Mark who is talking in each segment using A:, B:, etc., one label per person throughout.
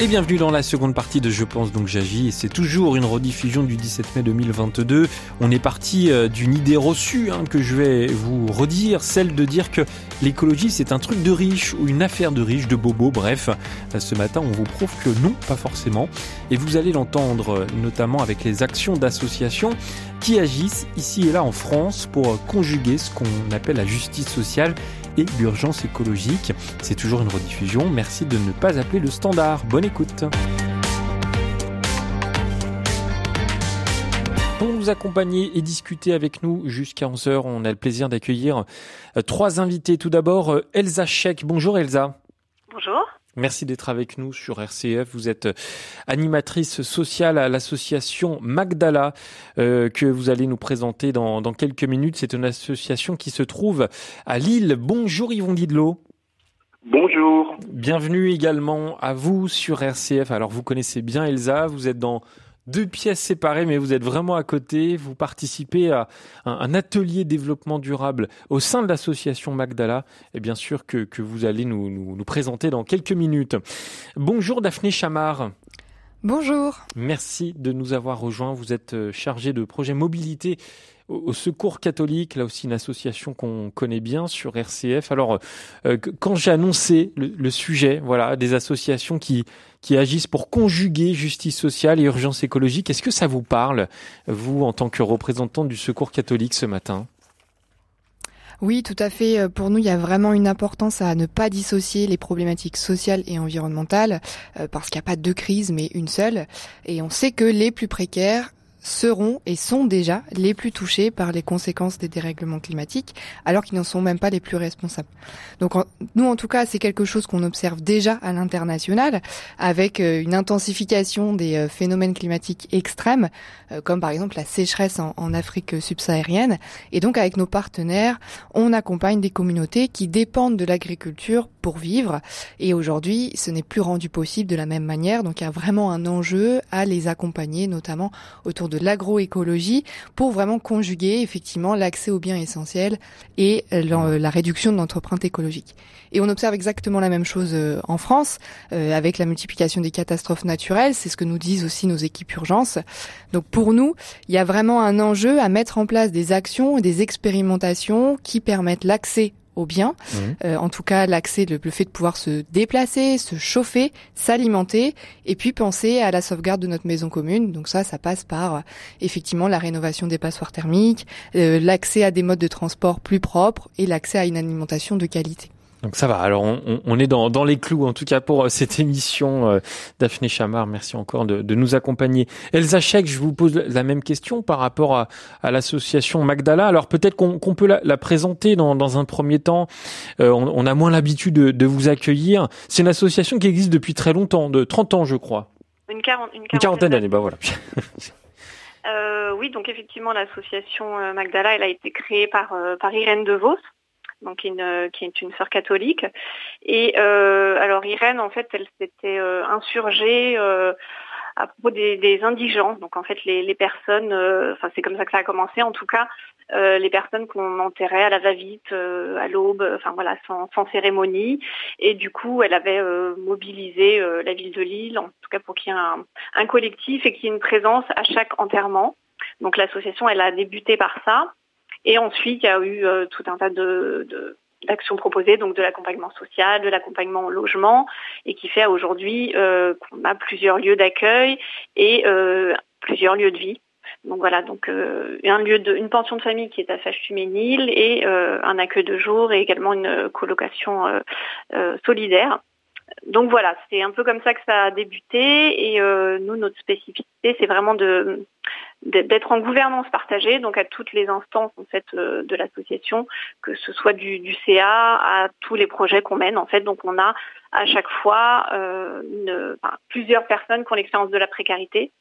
A: Et bienvenue dans la seconde partie de Je pense donc j'agis. C'est toujours une rediffusion du 17 mai 2022. On est parti euh, d'une idée reçue hein, que je vais vous redire, celle de dire que l'écologie c'est un truc de riche ou une affaire de riche, de bobo. Bref, euh, ce matin on vous prouve que non, pas forcément. Et vous allez l'entendre euh, notamment avec les actions d'associations qui agissent ici et là en France pour conjuguer ce qu'on appelle la justice sociale et l'urgence écologique. C'est toujours une rediffusion. Merci de ne pas appeler le standard. Bonne écoute. Pour nous accompagner et discuter avec nous jusqu'à 11h, on a le plaisir d'accueillir euh, trois invités. Tout d'abord, euh, Elsa Scheck. Bonjour Elsa.
B: Bonjour.
A: Merci d'être avec nous sur RCF. Vous êtes animatrice sociale à l'association Magdala euh, que vous allez nous présenter dans, dans quelques minutes. C'est une association qui se trouve à Lille. Bonjour Yvon Didlot.
C: Bonjour.
A: Bienvenue également à vous sur RCF. Alors vous connaissez bien Elsa, vous êtes dans deux pièces séparées, mais vous êtes vraiment à côté. Vous participez à un, atelier développement durable au sein de l'association Magdala, et bien sûr que, que vous allez nous, nous, nous, présenter dans quelques minutes. Bonjour Daphné Chamard.
D: Bonjour.
A: Merci de nous avoir rejoints. Vous êtes euh, chargé de projet mobilité au Secours catholique, là aussi une association qu'on connaît bien sur RCF. Alors, euh, quand j'ai annoncé le, le, sujet, voilà, des associations qui qui agissent pour conjuguer justice sociale et urgence écologique, est-ce que ça vous parle, vous, en tant que représentant du Secours catholique ce matin?
D: Oui, tout à fait. Pour nous, il y a vraiment une importance à ne pas dissocier les problématiques sociales et environnementales, euh, parce qu'il n'y a pas deux crises, mais une seule. Et on sait que les plus précaires seront et sont déjà les plus touchés par les conséquences des dérèglements climatiques, alors qu'ils n'en sont même pas les plus responsables. Donc nous, en tout cas, c'est quelque chose qu'on observe déjà à l'international, avec euh, une intensification des euh, phénomènes climatiques extrêmes, euh, comme par exemple la sécheresse en, en Afrique subsaharienne. Et donc avec nos partenaires, on accompagne des communautés qui dépendent de l'agriculture pour vivre. Et aujourd'hui, ce n'est plus rendu possible de la même manière. Donc il y a vraiment un enjeu à les accompagner, notamment autour de l'agroécologie pour vraiment conjuguer effectivement l'accès aux biens essentiels et euh, la réduction de l'empreinte écologique. Et on observe exactement la même chose euh, en France euh, avec la multiplication des catastrophes naturelles. C'est ce que nous disent aussi nos équipes urgences. Donc pour nous, il y a vraiment un enjeu à mettre en place des actions et des expérimentations qui permettent l'accès au bien. Mmh. Euh, en tout cas, l'accès, le, le, fait de pouvoir se déplacer, se chauffer, s'alimenter, et puis penser à la sauvegarde de notre maison commune. Donc ça, ça passe par euh, effectivement la rénovation des passoires thermiques, euh, l'accès à des modes de transport plus propres et l'accès à une alimentation de qualité.
A: Donc ça va. Alors on, on est dans, dans, les clous en tout cas pour euh, cette émission. Euh, Daphné Chamard, merci encore de, de, nous accompagner. Elsa Chek, je vous pose la même question par rapport à, à l'association Magdala. Alors peut-être qu'on peut la, la, présenter dans, dans un premier temps. Euh, on, on, a moins l'habitude de, de, vous accueillir. C'est une association qui existe depuis très longtemps, de 30 ans je crois.
B: Une, quarante,
A: une quarantaine d'années, bah voilà.
B: Euh, oui, donc effectivement, l'association Magdala, elle a été créée par, par Irène DeVos, donc une, qui est une sœur catholique. Et euh, alors Irène, en fait, elle s'était euh, insurgée euh, à propos des, des, indigents. Donc en fait, les, les personnes, euh, enfin c'est comme ça que ça a commencé en tout cas, euh, les personnes qu'on enterrait à la va-vite, à l'aube, enfin voilà, sans, sans, cérémonie. Et du coup, elle avait mobilisé la ville de Lille, en tout cas pour qu'il y ait un, un collectif et qu'il y ait une présence à chaque enterrement. Donc l'association, elle a débuté par ça. Et ensuite, il y a eu euh, tout un tas de, de d'actions proposées, donc de l'accompagnement social, de l'accompagnement au logement, et qui fait aujourd'hui euh, qu'on a plusieurs lieux d'accueil et euh, plusieurs lieux de vie. Donc voilà, donc euh, un lieu de, une pension de famille qui est à Sache-Tuménil et euh, un accueil de jour et également une colocation euh, solidaire. Donc voilà, c'est un peu comme ça que ça a débuté et nous notre spécificité c'est vraiment d'être en gouvernance partagée, donc à toutes les instances en fait euh, de l'association, que ce soit du, CA à tous les projets qu'on mène en fait. Donc on a à chaque fois euh, plusieurs personnes qui ont l'expérience de la précarité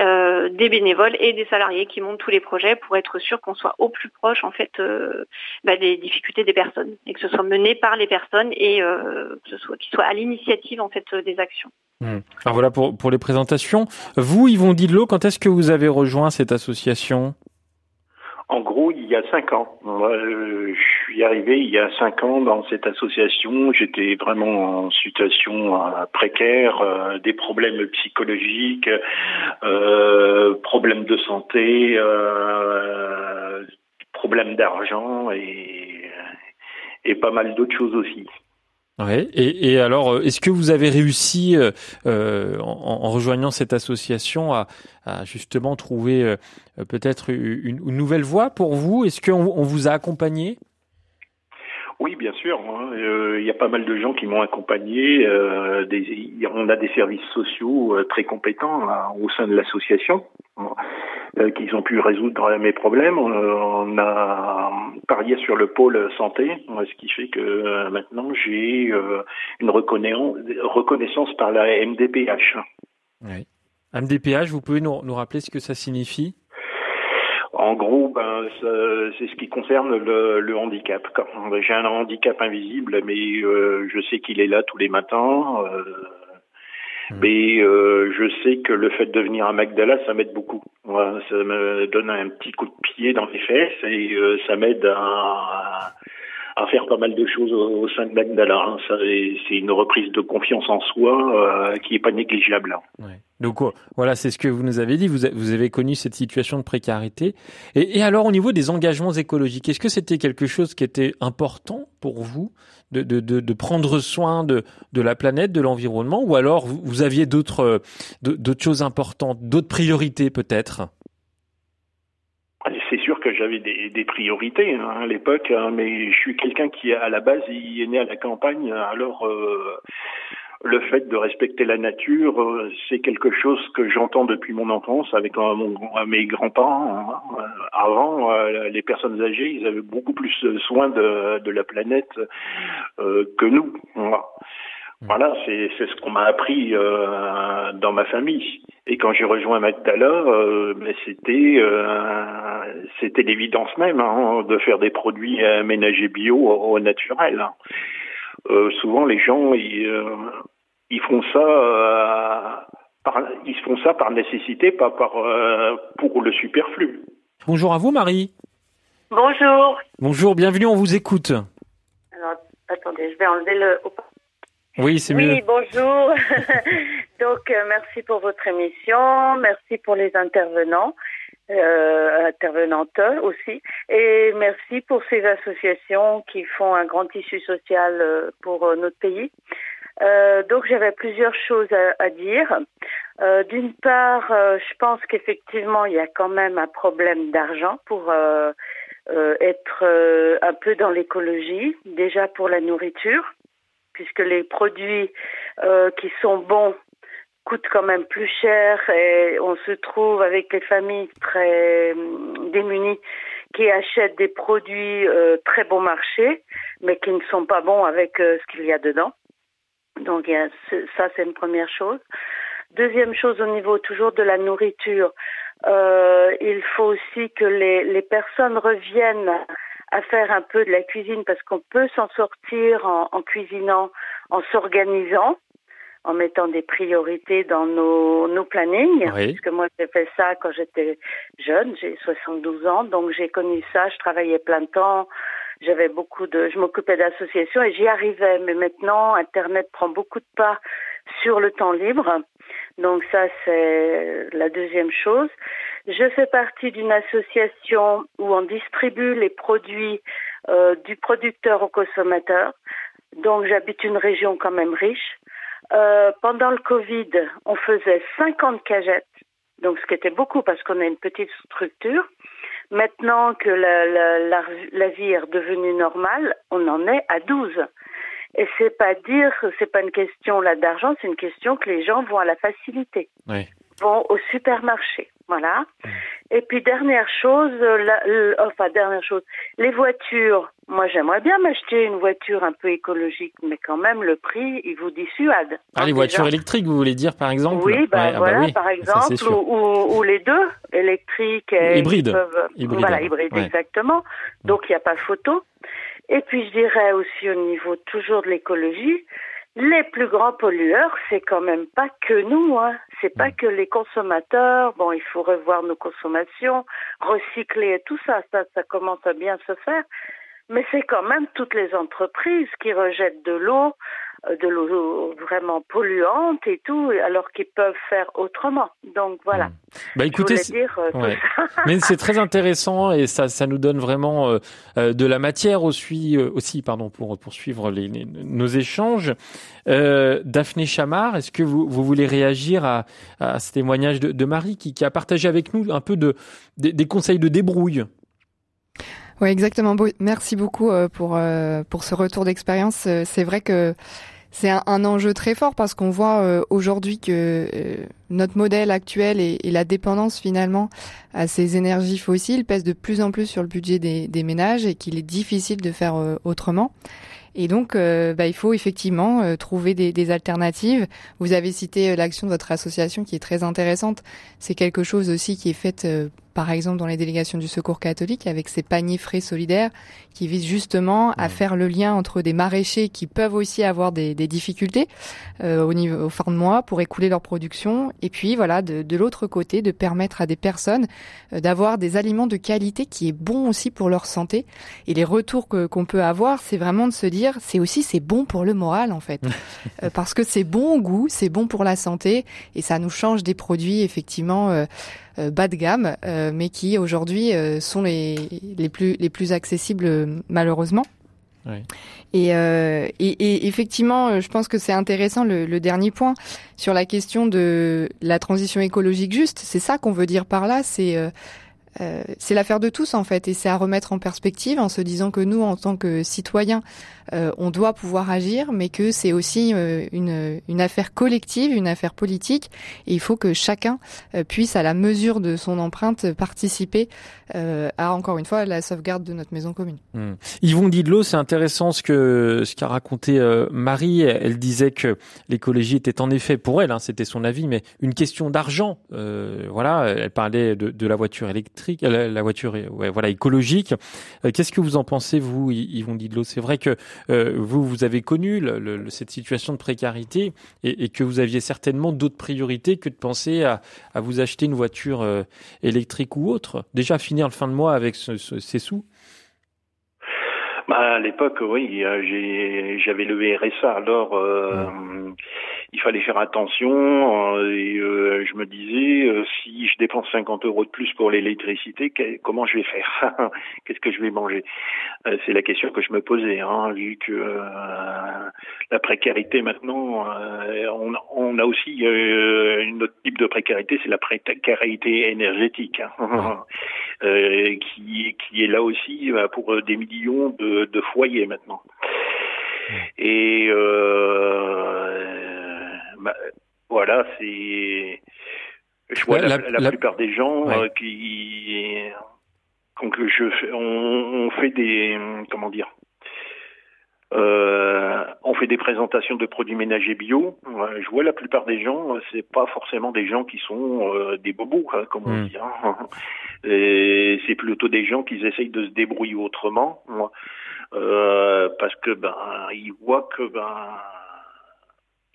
B: euh, des bénévoles et des salariés qui montent tous les projets pour être sûr qu'on soit au plus proche en fait euh, bah, des difficultés des personnes et que ce soit mené par les personnes et que ce soit qu'ils soient à l'initiative en fait des actions.
A: Mmh. Alors voilà pour, pour les présentations. Vous, Yvon Didlot, quand est-ce que vous avez rejoint cette association?
C: En gros, il y a cinq ans. Moi, je arrivé il y a cinq ans dans cette association. J'étais vraiment en situation euh, précaire, euh, des problèmes psychologiques, euh, problèmes de santé, problèmes d'argent et, et pas mal d'autres choses aussi.
A: Ouais. Et, alors, est-ce que vous avez réussi, en, rejoignant cette association, à, justement trouver peut-être une, une, nouvelle voie pour vous? Est-ce qu'on on vous a accompagné?
C: Oui, bien sûr. Hein. Il y a pas mal de gens qui m'ont accompagné. Euh, on a des services sociaux très compétents hein, au sein de l'association. Euh, qu'ils ont pu résoudre mes problèmes. Euh, on a parié sur le pôle santé, ce qui fait que euh, maintenant j'ai une reconnaissance par la MDPH.
A: MDPH, vous pouvez nous, nous rappeler ce que ça signifie?
C: En gros, ben, c'est ce qui concerne le, le handicap. J'ai un handicap invisible, mais euh, je sais qu'il est là tous les matins. Euh, Hmm. Mais euh, je sais que le fait de venir à Magdala, ça m'aide beaucoup. ça me donne un petit coup de pied dans les fesses et euh, ça m'aide à, à, faire pas mal de choses au, sein de Magdala. Hein. c'est une reprise de confiance en soi euh, qui est pas négligeable.
A: Donc voilà, c'est ce que vous nous avez dit. Vous, avez connu cette situation de précarité. Et, alors au niveau des engagements écologiques, est-ce que c'était quelque chose qui était important pour vous de, prendre soin de, la planète, de l'environnement, ou alors vous, aviez d'autres d'autres choses importantes, d'autres priorités peut-être?
C: Que j'avais des, priorités hein, à l'époque, hein, mais je suis quelqu'un qui, à la base, est né à la campagne. Alors, euh, le fait de respecter la nature, euh, c'est quelque chose que j'entends depuis mon enfance avec euh, mes grands-parents. Hein. Avant, les personnes âgées, ils avaient beaucoup plus soin de, la planète que nous. C'est ce qu'on m'a appris euh, dans ma famille. Et quand j'ai rejoint Magdala, euh, c'était euh, c'était l'évidence même hein, de faire des produits ménagers bio au, au naturel. Hein. Euh, souvent, les gens ils, euh, ils font ça. Euh, par, ils font ça par nécessité, pas par pour le superflu.
A: Bonjour à vous, Marie.
E: Bonjour.
A: Bonjour, bienvenue, on vous écoute.
E: Alors, attendez, je vais enlever le
A: oui, c'est
E: mieux. Oui, bonjour. Donc, euh, merci pour votre émission. Merci pour les intervenants, euh, intervenantes aussi. Et merci pour ces associations qui font un grand tissu social euh, pour euh, notre pays. Euh, donc, j'avais plusieurs choses à, à dire. D'une part, je pense qu'effectivement, il y a quand même un problème d'argent pour être un peu dans l'écologie, déjà pour la nourriture puisque les produits euh, qui sont bons coûtent quand même plus cher et on se trouve avec les familles très hum, démunies qui achètent des produits euh, très bon marché mais qui ne sont pas bons avec euh, ce qu'il y a dedans. Donc ça c'est une première chose. Deuxième chose au niveau toujours de la nourriture, euh, il faut aussi que les, les personnes reviennent à faire un peu de la cuisine parce qu'on peut s'en sortir en, en, cuisinant, en s'organisant, en mettant des priorités dans nos, nos plannings. Oui. Parce que moi, j'ai fait ça quand j'étais jeune, j'ai 72 ans, donc j'ai connu ça, je travaillais plein de temps. J'avais beaucoup de, je m'occupais d'associations et j'y arrivais. Mais maintenant, Internet prend beaucoup de pas sur le temps libre. Donc ça, c'est la deuxième chose. Je fais partie d'une association où on distribue les produits euh, du producteur au consommateur. Donc j'habite une région quand même riche. Euh, pendant le Covid, on faisait 50 cagettes, donc ce qui était beaucoup parce qu'on a une petite structure. Maintenant que la, la, la, la vie est redevenue normale, on en est à 12. Et c'est pas dire, c'est pas une question là d'argent, c'est une question que les gens vont à la facilité,
A: oui.
E: vont au supermarché. Voilà. Et puis dernière chose, la, enfin dernière chose, les voitures. Moi, j'aimerais bien m'acheter une voiture un peu écologique, mais quand même le prix, il vous dissuade.
A: Ah, les voitures électriques, vous voulez dire par exemple
E: Oui, bah, ah, bah voilà, par exemple, ou, ou, les deux, électriques et
A: hybrides.
E: Voilà, hybrides, exactement. Donc il n'y a pas photo. Et puis je dirais aussi au niveau toujours de l'écologie, les plus grands pollueurs, c'est quand même pas que nous, hein. C'est pas mm. que les consommateurs. Bon, il faut revoir nos consommations, recycler et tout ça. Ça, ça commence à bien se faire. Mais c'est quand même toutes les entreprises qui rejettent de l'eau, de l'eau vraiment polluante et tout, alors qu'ils peuvent faire autrement. Donc voilà. Hmm.
A: Bah écoutez,
E: euh,
A: mais c'est très intéressant et ça, ça nous donne vraiment euh, de la matière aussi, aussi pardon, pour poursuivre les, nos échanges. Daphné Chamard, est-ce que vous, vous voulez réagir à, à ce témoignage de, de Marie qui, qui, a partagé avec nous un peu de, des conseils de débrouille?
D: Oui, exactement. Merci beaucoup euh, pour euh, pour ce retour d'expérience. Euh, c'est vrai que c'est un, enjeu très fort parce qu'on voit aujourd'hui que notre modèle actuel et, la dépendance finalement à ces énergies fossiles pèse de plus en plus sur le budget des, ménages et qu'il est difficile de faire autrement. Et donc, bah, il faut effectivement trouver des, des, alternatives. Vous avez cité l'action de votre association qui est très intéressante. C'est quelque chose aussi qui est fait par exemple dans les délégations du Secours catholique, avec ces paniers frais solidaires qui visent justement à faire le lien entre des maraîchers qui peuvent aussi avoir des, des difficultés euh, au niveau au fin de mois pour écouler leur production, et puis voilà de, de l'autre côté de permettre à des personnes euh, d'avoir des aliments de qualité qui est bon aussi pour leur santé. Et les retours que qu'on peut avoir, c'est vraiment de se dire c'est aussi c'est bon pour le moral en fait, euh, parce que c'est bon au goût, c'est bon pour la santé et ça nous change des produits effectivement euh, bas de gamme, euh, mais qui aujourd'hui euh, sont les, les, plus, les plus accessibles malheureusement. Oui. Et, euh, et, et, effectivement, je pense que c'est intéressant le, le, dernier point sur la question de la transition écologique juste. C'est ça qu'on veut dire par là. C'est euh, c'est l'affaire de tous en fait, et c'est à remettre en perspective en se disant que nous, en tant que citoyens, euh, on doit pouvoir agir, mais que c'est aussi euh, une, une, affaire collective, une affaire politique, et il faut que chacun puisse, à la mesure de son empreinte, participer à encore une fois la sauvegarde de notre maison commune.
A: Mmh. Yvon Didlot, c'est intéressant ce que ce qu'a raconté Marie. Elle disait que l'écologie était en effet pour elle, hein, c'était son avis, mais une question d'argent. voilà, elle parlait de, de la voiture électrique la, voiture ouais, voilà, écologique. Euh, qu'est-ce que vous en pensez, vous, Yvon Didlot C'est vrai que euh, vous, vous avez connu cette situation de précarité et, que vous aviez certainement d'autres priorités que de penser à, vous acheter une voiture euh, électrique ou autre. Déjà finir le fin de mois avec ces sous
C: bah, à l'époque, oui, j'avais le RSA. Alors, il fallait faire attention euh, et euh, je me disais euh, si je dépense 50 euros de plus pour l'électricité, comment je vais faire Qu'est-ce que je vais manger C'est la question que je me posais, hein, vu que la précarité maintenant, on, on, a aussi une autre type de précarité, c'est la précarité énergétique, hein, qui, qui est là aussi pour des millions de, de foyers maintenant. Et euh, bah, voilà, c'est. Je vois la, plupart des gens euh, qui. Donc je, on, on, fait des. Comment dire euh, on fait des présentations de produits ménagers bio. Je vois la plupart des gens, c'est pas forcément des gens qui sont euh, des bobos, hein, comme on hmm. dit. Hein. C'est plutôt des gens qui essayent de se débrouiller autrement, euh, parce que ben ils voient que ben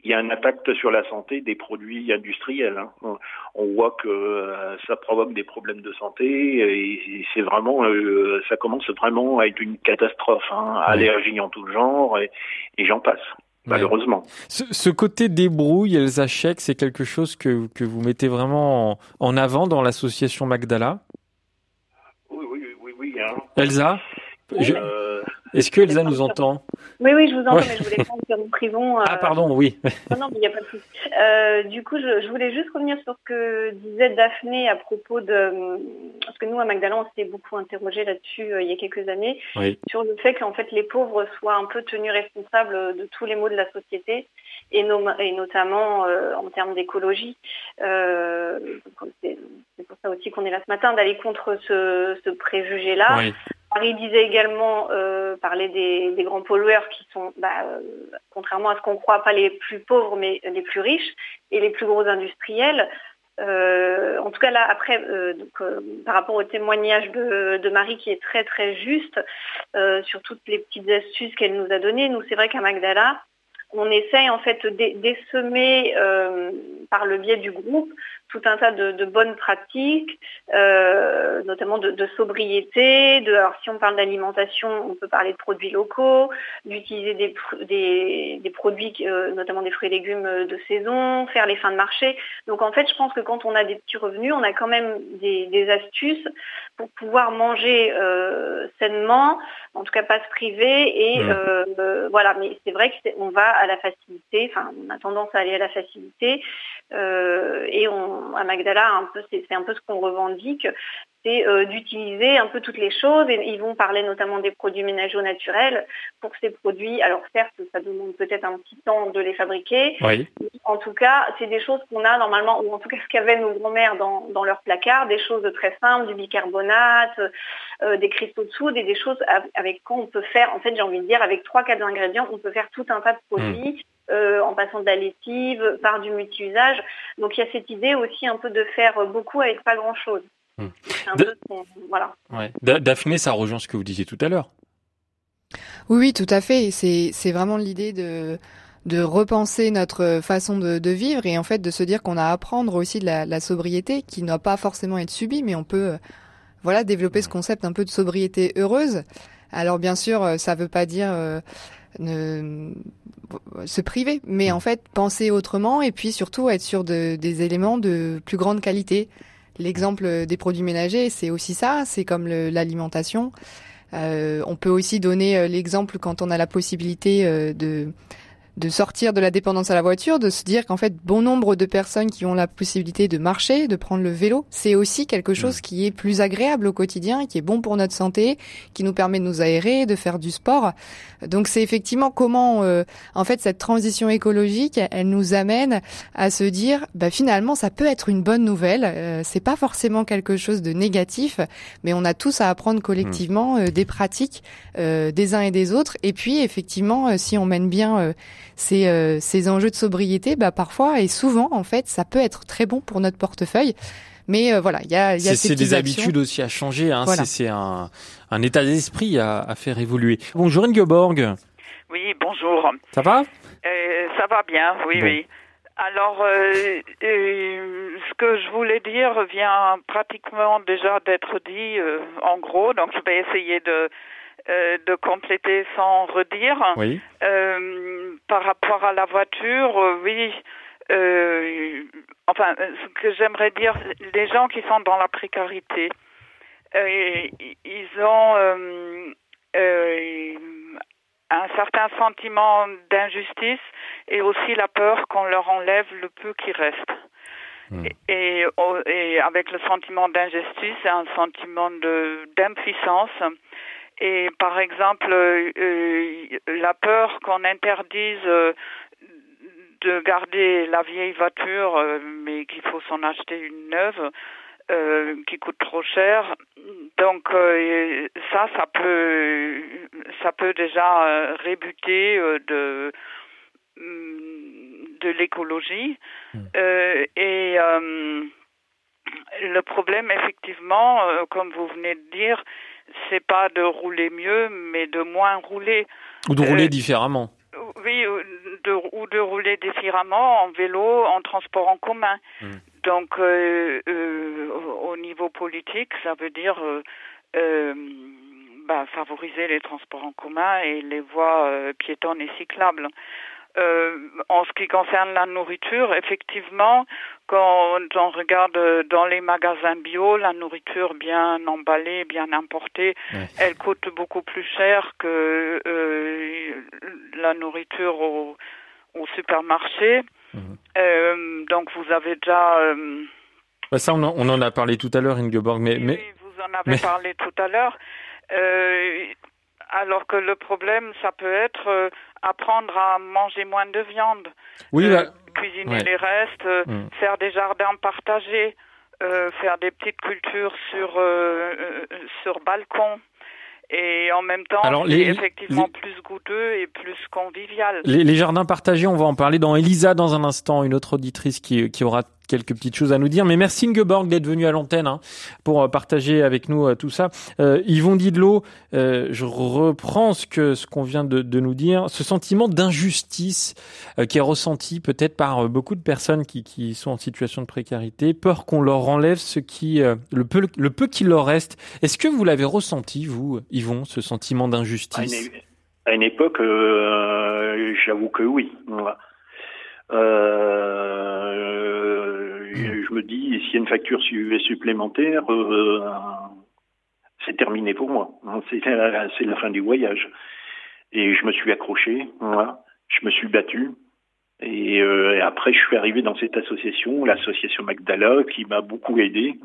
C: il y a un impact sur la santé des produits industriels. Hein. On voit que euh, ça provoque des problèmes de santé et c'est vraiment, euh, ça commence vraiment à être une catastrophe. Hein. Allergies en tout genre et, j'en passe. Malheureusement.
A: Ce, côté débrouille, Elsa Chèque, c'est quelque chose que, que vous mettez vraiment en, avant dans l'association Magdala?
C: Oui, oui, oui, oui. Hein.
A: Elsa?
C: Euh,
A: Est-ce que Elsa nous entend
B: Oui, oui, je vous entends, mais je voulais prendre sur une prison.
A: Ah, pardon, oui.
B: non, non, mais il n'y a pas de souci. Euh, du coup, je, voulais juste revenir sur ce que disait Daphné à propos de... Parce que nous, à Magdalene, on s'était beaucoup interrogé là-dessus il y a quelques années, sur le fait qu'en fait, les pauvres soient un peu tenus responsables de tous les maux de la société, et, et notamment en termes d'écologie. c'est pour ça aussi qu'on est là ce matin, d'aller contre ce, ce préjugé-là. Paris disait également euh, parler des, grands pollueurs qui sont, bah, euh, contrairement à ce qu'on croit, pas les plus pauvres, mais les plus riches et les plus gros industriels. Euh, en tout cas là, après, par rapport au témoignage de, Marie qui est très très juste sur toutes les petites astuces qu'elle nous a données, nous c'est vrai qu'à Magdala, on essaye en fait d'essemer par le biais du groupe tout un tas de, bonnes pratiques, euh, notamment de, sobriété. De, alors si on parle d'alimentation, on peut parler de produits locaux, d'utiliser des, des, produits, euh, notamment des fruits et légumes de saison, faire les fins de marché. Donc en fait, je pense que quand on a des petits revenus, on a quand même des, astuces pour pouvoir manger euh, sainement, en tout cas pas se priver. Et mmh. voilà, mais c'est vrai qu'on va à la facilité, enfin on a tendance à aller à la facilité. Euh, et on, à Magdala, un peu, c'est, un peu ce qu'on revendique, c'est euh, d'utiliser un peu toutes les choses. Et ils vont parler notamment des produits ménagers naturels. Pour ces produits, alors certes, ça demande peut-être un petit temps de les fabriquer. En tout cas, c'est des choses qu'on a normalement, ou en tout cas ce qu'avaient nos grands-mères dans, dans leur placard, des choses très simples, du bicarbonate, euh, des cristaux de soude et des choses avec quoi on peut faire, en fait j'ai envie de dire, avec trois, quatre ingrédients, on peut faire tout un tas de produits. Mmh. Euh, en passant de la lessive, par du multi-usage. Donc il y a cette idée aussi un peu de faire beaucoup avec pas grand-chose. Hmm.
A: Voilà. Daphné, ça rejoint ce que vous disiez tout à l'heure.
D: Oui, oui, tout à fait. C'est vraiment l'idée de de repenser notre façon de, vivre et en fait de se dire qu'on a à apprendre aussi de la, sobriété qui ne doit pas forcément être subie, mais on peut voilà développer ce concept un peu de sobriété heureuse. Alors bien sûr, ça veut pas dire euh, ne, se priver, mais en fait penser autrement et puis surtout être sur de, des éléments de plus grande qualité. L'exemple des produits ménagers, c'est aussi ça, c'est comme l'alimentation. Euh, on peut aussi donner euh, l'exemple quand on a la possibilité euh, de de sortir de la dépendance à la voiture, de se dire qu'en fait, bon nombre de personnes qui ont la possibilité de marcher, de prendre le vélo, c'est aussi quelque chose qui est plus agréable au quotidien, qui est bon pour notre santé, qui nous permet de nous aérer, de faire du sport. Donc c'est effectivement comment, euh, en fait, cette transition écologique, elle nous amène à se dire, bah, finalement, ça peut être une bonne nouvelle. Euh, c'est pas forcément quelque chose de négatif, mais on a tous à apprendre collectivement euh, des pratiques des uns et des autres. Et puis, effectivement, si on mène bien ces, euh, ces enjeux de sobriété, bah, parfois et souvent, en fait, ça peut être très bon pour notre portefeuille. Mais euh, voilà, il y a, y a
A: C'est des habitudes aussi à changer. Hein. C'est un, un état d'esprit à, à, faire évoluer. Bonjour Ingeborg.
F: Oui, bonjour.
A: Ça va?
F: Euh, Ça va bien, oui, oui. Alors, euh, ce que je voulais dire vient pratiquement déjà d'être dit en gros, donc je vais essayer de euh, de compléter sans redire.
A: Oui.
F: Euh, par rapport à la voiture, euh, oui. enfin, ce que j'aimerais dire, les gens qui sont dans la précarité, ils ont un certain sentiment d'injustice et aussi la peur qu'on leur enlève le peu qui reste. Hmm. Et, et, avec le sentiment d'injustice, un sentiment de d'impuissance et par exemple, euh, euh, la peur qu'on interdise euh, de garder la vieille voiture, mais qu'il faut s'en acheter une neuve, qui coûte trop cher. Donc ça, ça peut, ça peut déjà rébuter de de l'écologie. Hmm. et le problème, effectivement, comme vous venez de dire, c'est pas de rouler mieux, mais de moins rouler.
A: Ou de rouler euh, différemment.
F: Oui, de, ou de rouler différemment en vélo, en transport en commun. Hmm. Donc, euh, euh, au niveau politique, ça veut dire bah, favoriser les transports en commun et les voies piétonnes et cyclables. Euh, en ce qui concerne la nourriture, effectivement, quand on regarde dans les magasins bio, la nourriture bien emballée, bien importée, elle coûte beaucoup plus cher que euh, la nourriture au, au supermarché. Mhm. Euh, donc vous avez déjà...
A: Bah, ça, on en, on en, a parlé tout à l'heure, Ingeborg, mais...
F: Oui, vous en avez parlé tout à l'heure. Alors que le problème, ça peut être apprendre à manger moins de viande,
A: oui, euh,
F: cuisiner les restes, euh, mm. faire des jardins partagés, faire des petites cultures sur sur balcon et en même temps, Alors, les, effectivement plus goûteux et plus convivial.
A: Les, les, jardins partagés, on va en parler dans Elisa dans un instant, une autre auditrice qui, qui aura quelques petites choses à nous dire. Mais merci Ingeborg d'être venu à l'antenne hein, pour euh, partager avec nous euh, tout ça. Euh, Yvon Didlot, euh, je reprends ce que ce qu'on vient de, nous dire, ce sentiment d'injustice qui est ressenti peut-être par beaucoup de personnes qui, qui, sont en situation de précarité, peur qu'on leur enlève ce qui le peu le peu qu'il leur reste. Est-ce que vous l'avez ressenti vous, Yvon, ce sentiment d'injustice?
C: À une époque, j'avoue que oui. Euh, je me dis, s'il y a une facture supplémentaire, euh, c'est terminé pour moi. C'est la, fin du voyage. Et je me suis accroché, je me suis battu. Et, euh, après, je suis arrivé dans cette association, l'association Magdala, qui m'a beaucoup aidé.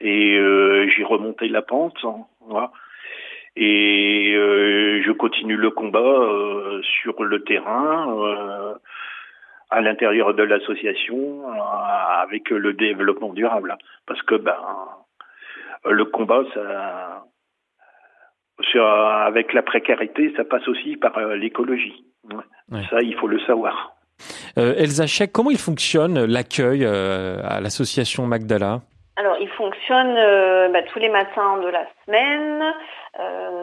C: Et euh, j'ai remonté la pente. Voilà. Et euh, je continue le combat euh, sur le terrain à l'intérieur de l'association euh, avec le développement durable. Parce que ben, le combat, ça, avec la précarité, ça passe aussi par euh, l'écologie. Ça, il faut le savoir.
A: Euh, Elsa Chek, comment il fonctionne l'accueil euh, à l'association Magdala?
B: Alors, il fonctionne bah, tous les matins de la semaine.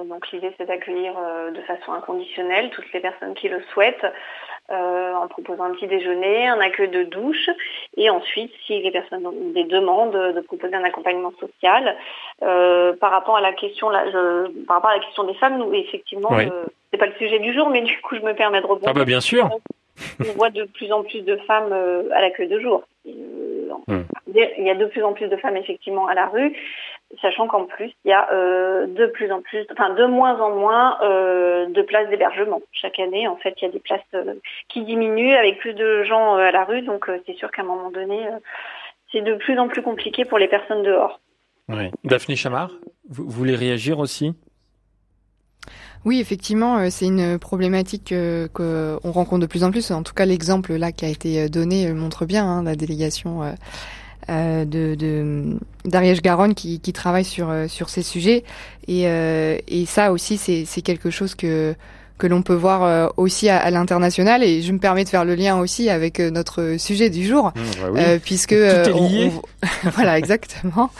B: donc, l'idée, c'est d'accueillir de façon inconditionnelle toutes les personnes qui le souhaitent. Euh, en proposant un petit déjeuner, un accueil de douche, et ensuite, si les personnes ont des demandes, de proposer un accompagnement social. Euh, par rapport à la question, là, je, par rapport à la question des femmes, nous effectivement, euh, c'est pas le sujet du jour, mais du coup, je me permets de rebondir.
A: Ah bah bien sûr.
B: On voit de plus en plus de femmes à l'accueil de jour. Hmm. Il y a de plus en plus de femmes effectivement à la rue, sachant qu'en plus il y a euh, de plus en plus, enfin de moins en moins euh, de places d'hébergement. Chaque année, en fait, il y a des places euh, qui diminuent avec plus de gens à la rue, donc c'est sûr qu'à un moment donné, c'est de plus en plus compliqué pour les personnes dehors.
A: Oui. Daphné Chamard, vous voulez réagir aussi?
D: Oui, effectivement, c'est une problématique qu'on rencontre de plus en plus. En tout cas, l'exemple là qui a été donné montre bien hein, la délégation euh, de d'Ariège Garonne qui, qui travaille sur euh, sur ces sujets. Et, euh, et ça aussi c'est c'est quelque chose que que l'on peut voir euh, aussi à, l'international. Et je me permets de faire le lien aussi avec euh, notre sujet du jour.
A: Mmh, bah euh,
D: puisque Tout voilà exactement.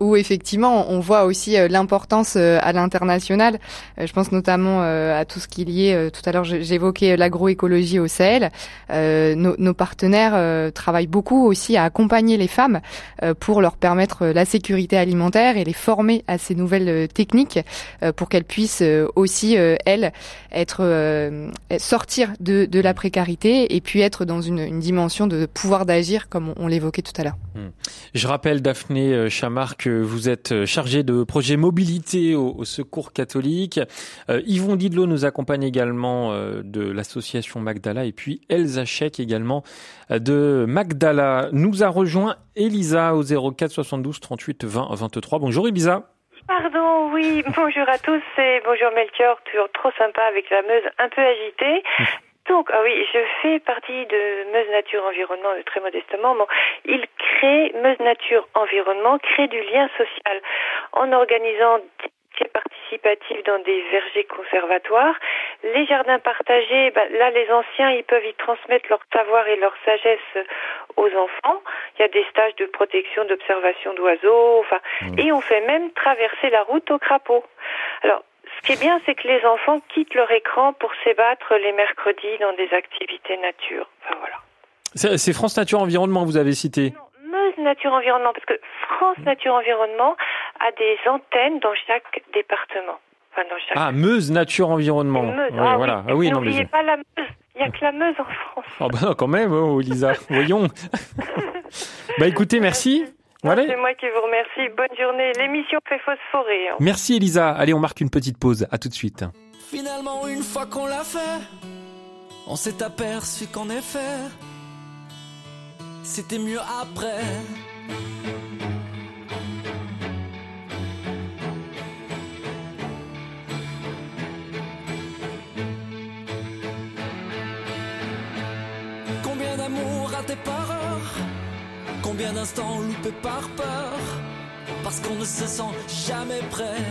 D: Où effectivement on voit aussi l'importance à l'international. Je pense notamment à tout ce qui est lié tout à l'heure j'évoquais l'agroécologie au Sahel. Nos, nos, partenaires travaillent beaucoup aussi à accompagner les femmes pour leur permettre la sécurité alimentaire et les former à ces nouvelles techniques pour qu'elles puissent aussi elles être euh, sortir de, de, la précarité et puis être dans une, une dimension de pouvoir d'agir comme on, l'évoquait tout à l'heure. Hmm.
A: Je rappelle Daphné euh, Chamard que vous êtes euh, chargée de projet mobilité au, Secours catholique. Yvon Didlot nous accompagne également de l'association Magdala et puis Elsa Chek également de Magdala. Nous a rejoint Elisa au 04 72 38 20 23. Bonjour Elisa.
G: Pardon, oui, bonjour à tous et bonjour Melchior, toujours trop sympa avec la Meuse un peu agitée. Donc, ah oui, je fais partie de Meuse Nature Environnement euh, très modestement. Bon, il crée, Meuse Nature Environnement crée du lien social en organisant participatif dans des vergers conservatoires. Les jardins partagés, ben, là les anciens, ils peuvent y transmettre leur savoir et leur sagesse aux enfants. Il y a des stages de protection, d'observation d'oiseaux, enfin, mmh. et on fait même traverser la route au crapaud. Alors, ce qui est bien, c'est que les enfants quittent leur écran pour s'ébattre les mercredis dans des activités nature. Enfin voilà.
A: C'est France Nature Environnement, vous avez cité.
G: Meuse Nature Environnement, parce que France Nature Environnement a des antennes dans chaque département.
A: Ah, Meuse Nature Environnement.
G: Meuse, ah,
A: voilà.
G: Oui. Ah oui, N'oubliez pas la Meuse. Il n'y a que la Meuse en France.
A: Ah bah non, quand même, oh, Elisa, voyons. bah écoutez, merci.
G: Voilà. C'est moi qui vous remercie. Bonne journée. L'émission fait phosphorer. Hein.
A: Merci Elisa. Allez, on marque une petite pause. À tout de suite.
H: Finalement, une fois qu'on l'a fait, on s'est aperçu qu'en effet, c'était mieux après. Combien d'amour raté par heure Combien d'instants loupés par peur? Parce qu'on ne se sent jamais prêt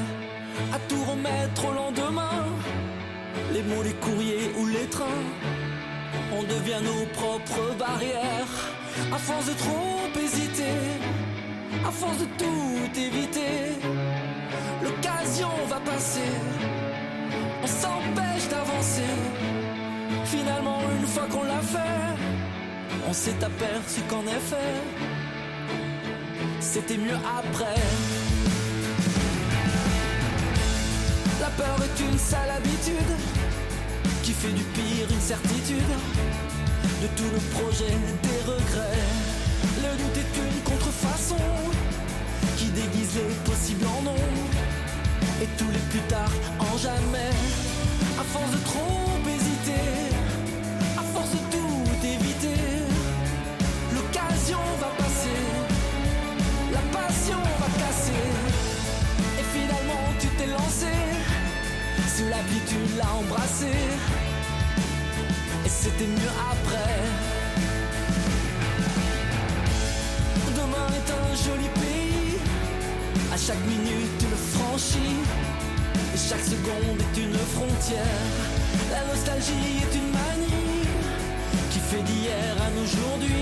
H: à tout remettre au lendemain. Les mots, les courriers ou les trains, on devient nos propres barrières. À force de trop hésiter, à force de tout éviter, l'occasion va passer. On s'empêche d'avancer. Finalement, une fois qu'on l'a fait, on s'est aperçu qu'en effet, c'était mieux après. La peur est une sale habitude qui fait du pire une certitude. De tout le projet, des regrets. Le doute est une contrefaçon qui déguise les possibles en non. Et tous les plus tard en jamais. À force de trop hésiter, à force de tout éviter, l'occasion va passer, la passion va casser. Et finalement tu t'es lancé, sous la tu l'as embrassé. C'était mieux après. Demain est un joli pays, à chaque minute tu le franchis. Et chaque seconde est une frontière. La nostalgie est une manie qui fait d'hier à aujourd'hui.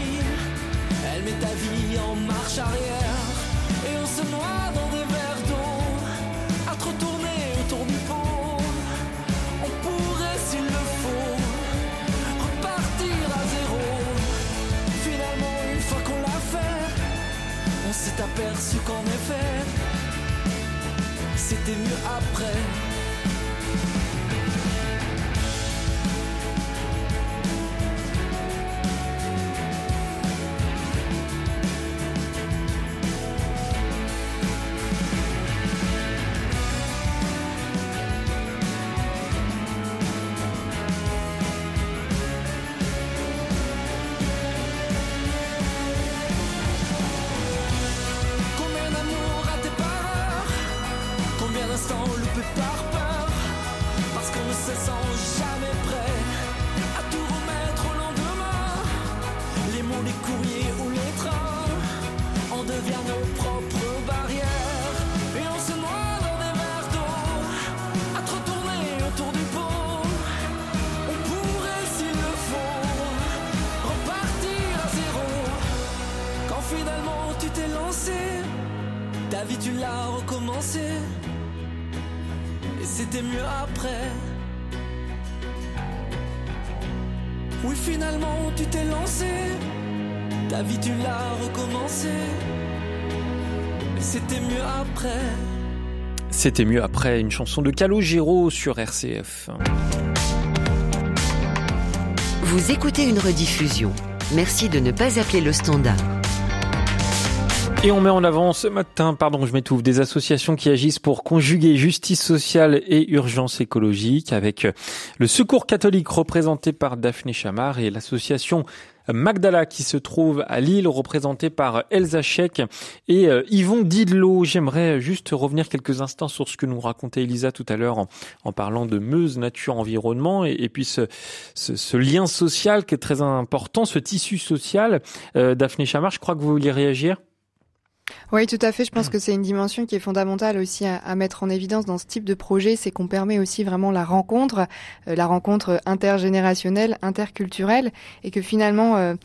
H: C'était mieux après. C'était mieux après
A: une chanson de Calogero sur RCF.
I: Vous écoutez une rediffusion. Merci de ne pas appeler le standard.
A: Et on met en avant ce matin, pardon, je m'étouffe, des associations qui agissent pour conjuguer justice sociale et urgence écologique avec le Secours catholique représenté par Daphné Chamard et l'association Magdala qui se trouve à Lille représentée par Elsa Chek et euh, Yvon Didlot. J'aimerais juste revenir quelques instants sur ce que nous racontait Elisa tout à l'heure en, parlant de Meuse, nature, environnement et, et puis ce, ce, ce, lien social qui est très important, ce tissu social. Euh, Daphné Chamard, je crois que vous vouliez réagir
D: oui, tout à fait. Je pense que c'est une dimension qui est fondamentale aussi à, à, mettre en évidence dans ce type de projet, c'est qu'on permet aussi vraiment la rencontre, euh, la rencontre intergénérationnelle, interculturelle, et que finalement, euh,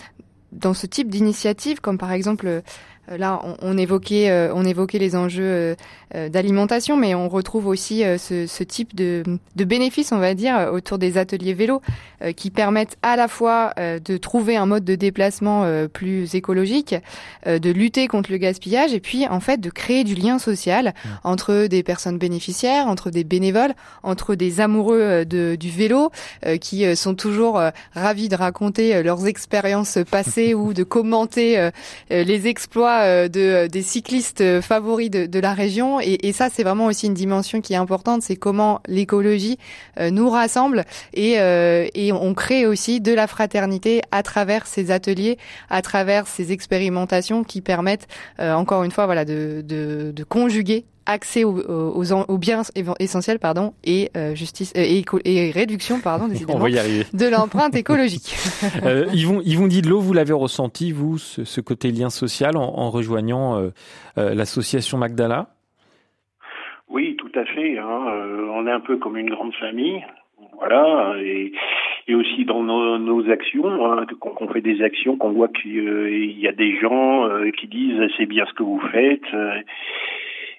D: dans ce type d'initiative, comme par exemple euh, là, on, évoquait, euh, on évoquait les enjeux euh, d'alimentation, mais on retrouve aussi ce, type de, de bénéfices, on va dire, autour des ateliers vélo, qui permettent à la fois de trouver un mode de déplacement plus écologique, de lutter contre le gaspillage, et puis en fait de créer du lien social entre des personnes bénéficiaires, entre des bénévoles, entre des amoureux de, du vélo, qui sont toujours ravis de raconter leurs expériences passées ou de commenter les exploits euh, de, euh, des cyclistes euh, favoris de, de la région. Et, et ça, c'est vraiment aussi une dimension qui est importante, c'est comment l'écologie nous rassemble et, et on crée aussi de la fraternité à travers ces ateliers, à travers ces expérimentations qui permettent, encore une fois, voilà, de, de, de conjuguer accès aux, aux, aux, biens essentiels pardon et euh, justice euh, et, et, réduction pardon décidément, de l'empreinte écologique.
A: euh, Yvon, Yvon Didlot, vous l'avez ressenti vous ce, ce, côté lien social en, en rejoignant euh, euh l'association Magdala?
C: Oui, tout à fait. Hein. on est un peu comme une grande famille, voilà et et aussi dans nos, nos actions, hein, qu'on fait des actions, qu'on voit qu'il y a des gens qui disent c'est bien ce que vous faites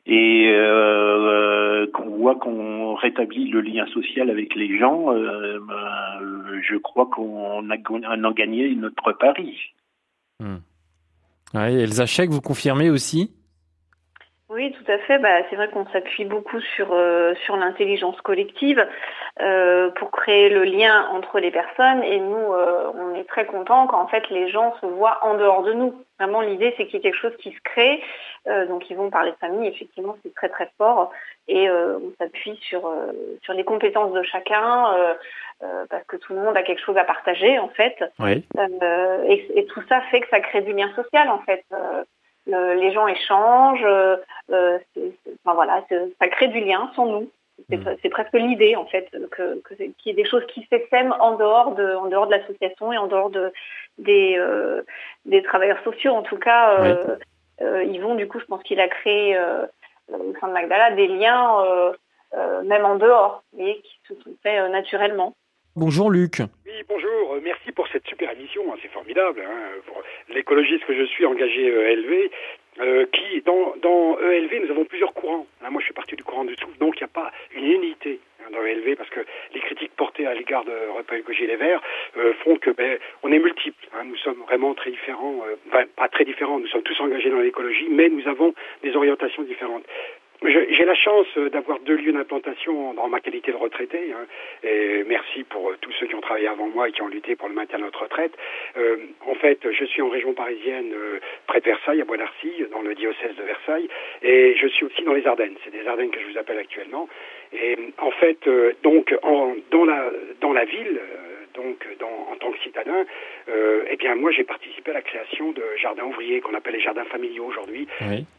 C: et euh, qu'on voit qu'on rétablit le lien social avec les gens, euh, ben, je crois qu'on a, gagné notre pari.
A: Ouais, Elsa Chek, vous confirmez aussi
B: oui, tout à fait. Bah, c'est vrai qu'on s'appuie beaucoup sur euh, sur l'intelligence collective euh, pour créer le lien entre les personnes. Et nous, euh, on est très contents quand en fait les gens se voient en dehors de nous. Vraiment, l'idée c'est qu'il y ait quelque chose qui se crée. donc, ils vont parler de famille. Effectivement, c'est très très fort. Et on s'appuie sur sur les compétences de chacun parce que tout le monde a quelque chose à partager en fait.
A: Oui.
B: Et, et, tout ça fait que ça crée du lien social en fait les gens échangent, euh, euh enfin voilà, ça crée du lien sans nous. C'est mm. presque l'idée en fait que qu'il y ait des choses qui s'essèment en dehors de en dehors de l'association et en dehors de des euh, des travailleurs sociaux. En tout cas, euh, euh, Yvon, du coup, je pense qu'il a créé au sein de Magdala des liens même en dehors, et qui se sont faits naturellement.
A: Bonjour Luc.
J: Oui, bonjour. Euh, merci pour cette super émission. Hein, c'est formidable. Hein, l'écologiste que je suis engagé ELV, euh, qui dans, dans ELV nous avons plusieurs courants. Hein, moi je suis parti du courant du souffle, donc il n'y a pas une unité dans ELV parce que les critiques portées à l'égard de Repas Écologie Les Verts euh, font que ben, on est multiples. nous sommes vraiment très différents, enfin pas très différents. Nous sommes tous engagés dans l'écologie, mais nous avons des orientations différentes. J'ai la chance d'avoir deux lieux d'implantation dans ma qualité de retraité. Hein, et merci pour tous ceux qui ont travaillé avant moi et qui ont lutté pour le maintien de notre retraite. Euh, en fait, je suis en région parisienne, euh, près de Versailles, à Bois-d'Arcy, dans le diocèse de Versailles, et je suis aussi dans les Ardennes. C'est des Ardennes que je vous appelle actuellement. Et en fait, euh, donc, en, dans la dans la ville donc dans, en tant que citadin, euh, eh bien moi j'ai participé à la création de jardins ouvriers qu'on appelle les jardins familiaux aujourd'hui,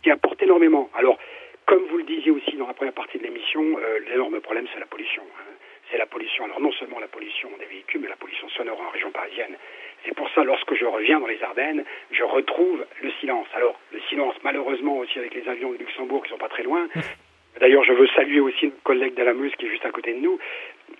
J: qui apportent énormément. Alors comme vous le disiez aussi dans la première partie de l'émission, euh, l'énorme problème, c'est la pollution. Hein. C'est la pollution. Alors non seulement la pollution des véhicules, mais la pollution sonore en région parisienne. C'est pour ça, lorsque je reviens dans les Ardennes, je retrouve le silence. Alors, le silence, malheureusement aussi avec les avions de Luxembourg qui sont pas très loin. D'ailleurs, je veux saluer aussi notre collègue d'Alameuse qui est juste à côté de nous.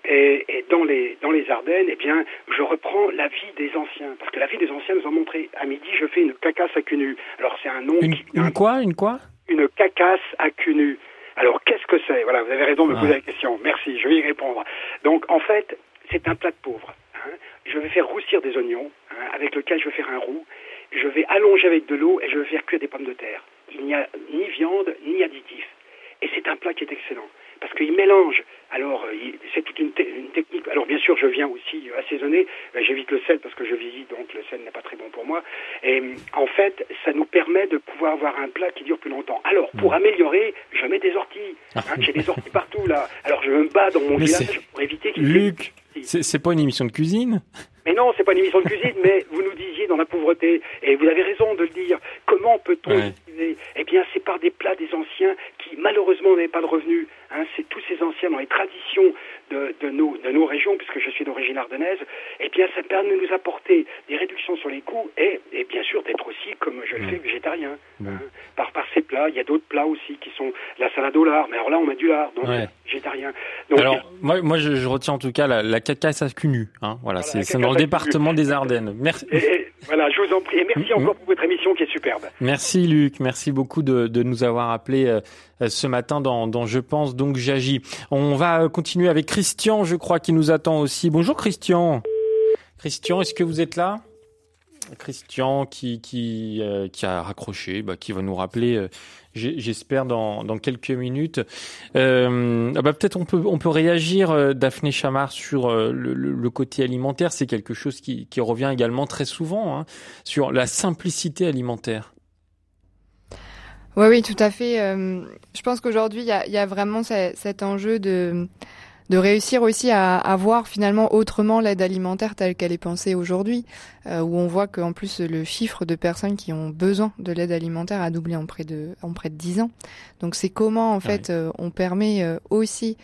J: Et, et, dans les dans les Ardennes, eh bien, je reprends la vie des anciens, parce que la vie des anciens nous a montré. À midi, je fais une cacasse à cul nu. Alors c'est un nom.
A: Une, une quoi Une quoi?
J: Une cacasse à cul nu. Alors qu'est-ce que c'est? Voilà, vous avez raison de me poser la question. Merci, je vais y répondre. Donc en fait, c'est un plat de pauvre. Hein. Je vais faire roussir des oignons, hein, avec lequel je vais faire un roux. Je vais allonger avec de l'eau et je vais faire cuire des pommes de terre. Il n'y a ni viande ni additif. Et c'est un plat qui est excellent parce qu'il mélange. Alors, euh, c'est toute une, technique. Alors, bien sûr, je viens aussi assaisonner. Euh, j'évite le sel parce que je visite, donc le sel n'est pas très bon pour moi. Et en fait, ça nous permet de pouvoir avoir un plat qui dure plus longtemps. Alors, pour améliorer, je mets des orties. Hein, J'ai des orties partout, là. Alors, je me bats dans mon village pour éviter qu'il
A: Luc, c'est pas une émission de cuisine?
J: Mais non, c'est pas une émission de cuisine, mais vous nous disiez dans la pauvreté, et vous avez raison de le dire, comment peut-on utiliser? Eh bien, c'est par des plats des anciens qui, malheureusement, n'avaient pas de revenus. Hein, c'est tous ces anciens dans les traditions de, de, nos, de nos régions, puisque je suis d'origine ardennaise, eh bien, ça permet de nous apporter des réductions sur les coûts et, et bien sûr d'être aussi, comme je le fais, végétarien. Hein, par, par ces plats, il y a d'autres plats aussi qui sont la salade au lard, mais alors là, on met du lard, donc végétarien.
A: Donc, alors, moi, moi je, je, retiens en tout cas la, la cacasse à cul nu. Hein, voilà, c'est dans le département des Ardennes. Merci.
J: Et, Voilà, je vous en prie. Et merci encore pour votre émission qui est superbe.
A: Merci Luc, merci beaucoup de, de nous avoir appelé euh, ce matin dans, dans Je pense donc j'agis. On va continuer avec Christian, je crois, qui nous attend aussi. Bonjour Christian. Christian, est-ce que vous êtes là? Christian qui qui euh, qui a raccroché, bah, qui va nous rappeler, euh, j'espère dans dans quelques minutes. Euh, ah bah, peut-être on peut on peut réagir, euh, Daphné Chamard, sur le, le, côté alimentaire. C'est quelque chose qui qui revient également très souvent hein, sur la simplicité alimentaire.
D: Oui, oui, tout à fait. je pense qu'aujourd'hui, il y a, y a, vraiment cet enjeu de de réussir aussi à, à voir finalement autrement l'aide alimentaire telle qu'elle est pensée aujourd'hui, euh, où on voit qu'en plus le chiffre de personnes qui ont besoin de l'aide alimentaire a doublé en près de en près de 10 ans. Donc c'est comment en fait euh, on permet euh, aussi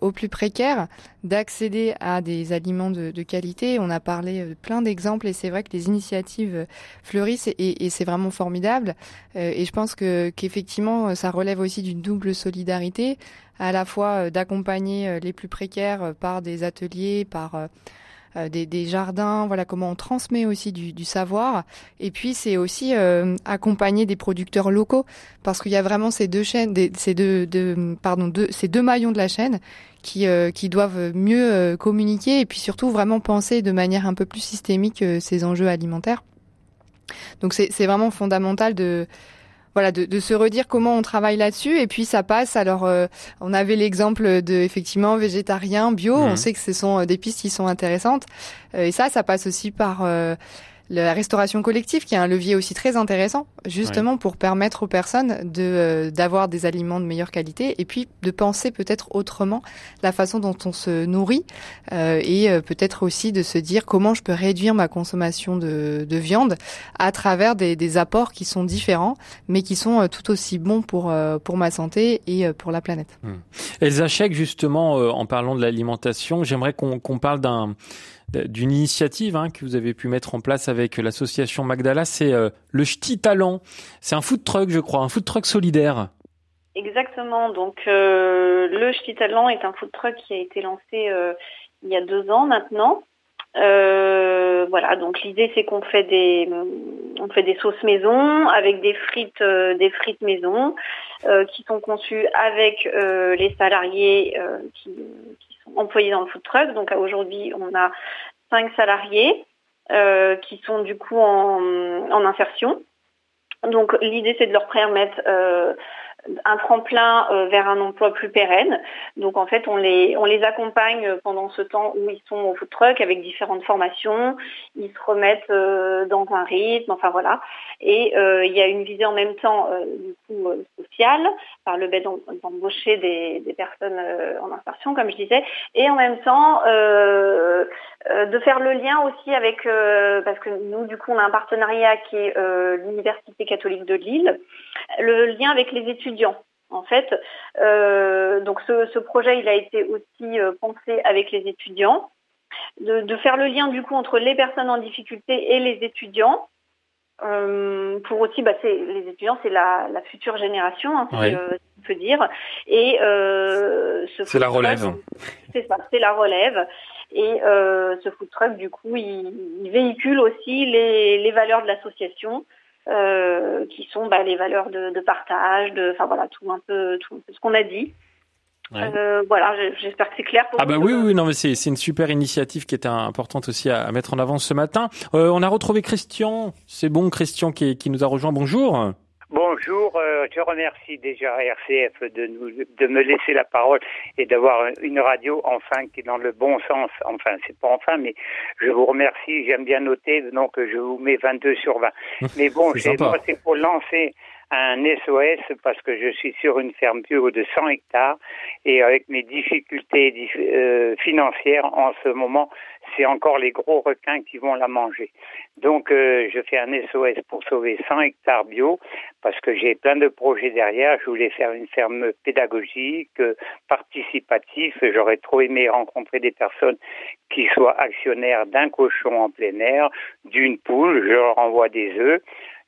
D: aux plus précaires d'accéder à des aliments de, qualité. On a parlé de plein d'exemples et c'est vrai que les initiatives fleurissent et, c'est vraiment formidable. et je pense que qu'effectivement ça relève aussi d'une double solidarité à la fois euh, d'accompagner euh, les plus précaires euh, par des ateliers, par des, des, jardins, voilà comment on transmet aussi du, du savoir. Et puis c'est aussi accompagner des producteurs locaux parce qu'il y a vraiment ces deux chaînes, des, ces deux, deux, pardon, deux, ces deux maillons de la chaîne qui, qui doivent mieux communiquer et puis surtout vraiment penser de manière un peu plus systémique ces enjeux alimentaires. Donc c'est vraiment fondamental de voilà, de, de, se redire comment on travaille là-dessus. Et puis ça passe. Alors, euh, on avait l'exemple de effectivement végétarien, bio. On mhm. sait que ce sont euh, des pistes qui sont intéressantes. Euh, et ça, ça passe aussi par la restauration collective, qui est un levier aussi très intéressant, justement pour permettre aux personnes de euh, d'avoir des aliments de meilleure qualité et puis de penser peut-être autrement la façon dont on se nourrit euh, et euh, peut-être aussi de se dire comment je peux réduire ma consommation de, de viande à travers des, des, apports qui sont différents, mais qui sont tout aussi bons pour pour ma santé et pour la planète.
A: Mmh. Elsa justement, en parlant de l'alimentation, j'aimerais qu'on parle d'un d'une initiative hein, que vous avez pu mettre en place avec l'association Magdala, c'est euh, le Ch'ti Talent. C'est un food truck, je crois, un food truck solidaire.
B: Exactement. Donc euh, le Ch'ti Talent est un food truck qui a été lancé euh, il y a deux ans maintenant. voilà, donc l'idée c'est qu'on fait des on fait des sauces maison avec des frites des frites maison qui sont conçues avec les salariés qui, employés dans le food truck. Donc aujourd'hui, on a cinq salariés euh, qui sont du coup en, en insertion. Donc l'idée, c'est de leur permettre euh, un tremplin euh, vers un emploi plus pérenne. Donc en fait, on les, on les accompagne pendant ce temps où ils sont au food truck avec différentes formations. Ils se remettent euh, dans un rythme, enfin voilà. Et euh, il y a une visée en même temps du coup sociale par le biais d'embaucher des, des, personnes en insertion, comme je disais, et en même temps de faire le lien aussi avec parce que nous du coup on a un partenariat qui est l'université catholique de Lille, le lien avec les en fait, euh, donc ce, projet, il a été aussi euh, pensé avec les étudiants, de, faire le lien du coup entre les personnes en difficulté et les étudiants. Euh, pour aussi, bah, les étudiants, c'est la, future génération, hein, si, on peut dire. Et
A: c'est la relève.
B: C'est ça, c'est la relève. Et ce food truck, du coup, il, véhicule aussi les valeurs de l'association. Euh, qui sont bah, les valeurs de, de, partage, de, enfin voilà, tout un peu, tout ce qu'on a dit. Euh, voilà, j'espère que c'est clair pour
A: Ah bah oui, oui, non, mais c'est une super initiative qui était importante aussi à, mettre en avant ce matin. Euh, on a retrouvé Christian. C'est bon, Christian qui, qui nous a rejoint. Bonjour.
K: Bonjour, euh, je remercie déjà RCF de, nous, de me laisser la parole et d'avoir une radio enfin qui est dans le bon sens. Enfin, c'est pas enfin, mais je vous remercie. J'aime bien noter, donc je vous mets 22 sur 20. Mais bon, moi, c'est pour lancer un SOS parce que je suis sur une ferme bio de 100 hectares et avec mes difficultés euh, financières en ce moment, c'est encore les gros requins qui vont la manger. Donc euh, je fais un SOS pour sauver 100 hectares bio parce que j'ai plein de projets derrière. Je voulais faire une ferme pédagogique, participative. J'aurais trop aimé rencontrer des personnes qui soient actionnaires d'un cochon en plein air, d'une poule. Je leur envoie des œufs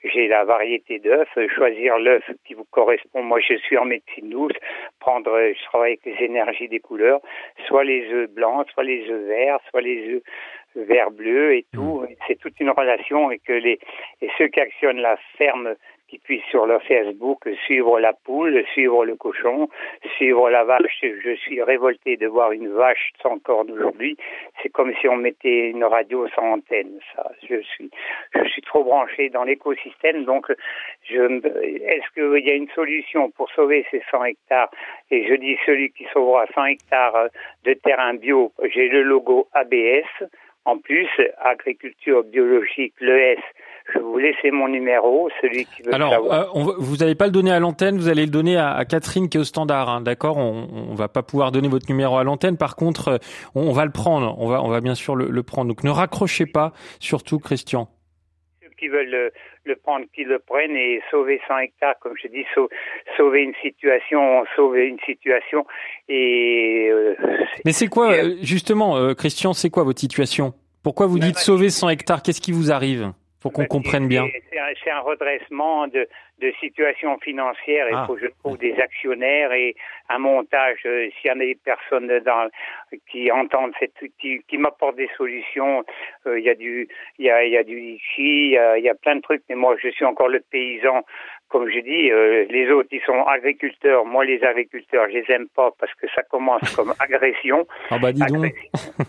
K: j'ai la variété d'œufs, choisir l'œuf qui vous correspond. Moi, je suis en médecine douce, prendre, je travaille avec les énergies des couleurs, soit les œufs blancs, soit les œufs verts, soit les œufs vert bleu et tout. Mm. C'est toute une relation et que les et ceux qui actionnent la ferme qui puissent sur leur Facebook suivre la poule, suivre le cochon, suivre la vache. Je suis révolté de voir une vache sans corne aujourd'hui. C'est comme si on mettait une radio sans antenne. Ça, je suis, je suis trop branché dans l'écosystème. Donc, est-ce qu'il y a une solution pour sauver ces 100 hectares? Et je dis celui qui sauvera 100 hectares de terrain bio. J'ai le logo ABS. En plus, agriculture biologique, l'ES, je vais vous laisser mon numéro, celui qui veut
A: Alors,
K: savoir.
A: Euh, vous n'allez pas le donner à l'antenne, vous allez le donner à, Catherine qui est au standard, hein, d'accord on, on va pas pouvoir donner votre numéro à l'antenne. Par contre, euh, on, va le prendre, on va, on va bien sûr le, prendre. Donc ne raccrochez pas, surtout Christian.
K: Ceux qui veulent le, prendre, qu'ils le prennent et sauver 100 hectares, comme je dis, sauver une situation, sauver une situation. Et euh,
A: Mais c'est quoi, justement, Christian, c'est quoi votre situation? Pourquoi vous dites sauver 100 hectares? Qu'est-ce qui vous arrive? Pour qu'on comprenne bien.
K: C'est un, redressement de, de situation financière. Il ah. faut que je trouve des actionnaires et un montage. Euh, s'il y en a des personnes dans, qui entendent cette, qui, qui m'apportent des solutions, euh, il y a du, il y a, il y a du ici, il y a, plein de trucs. Mais moi, je suis encore le paysan comme je dis, euh, les autres, ils sont agriculteurs. Moi, les agriculteurs, je les aime pas parce que ça commence comme agression.
A: Ah bah dis donc.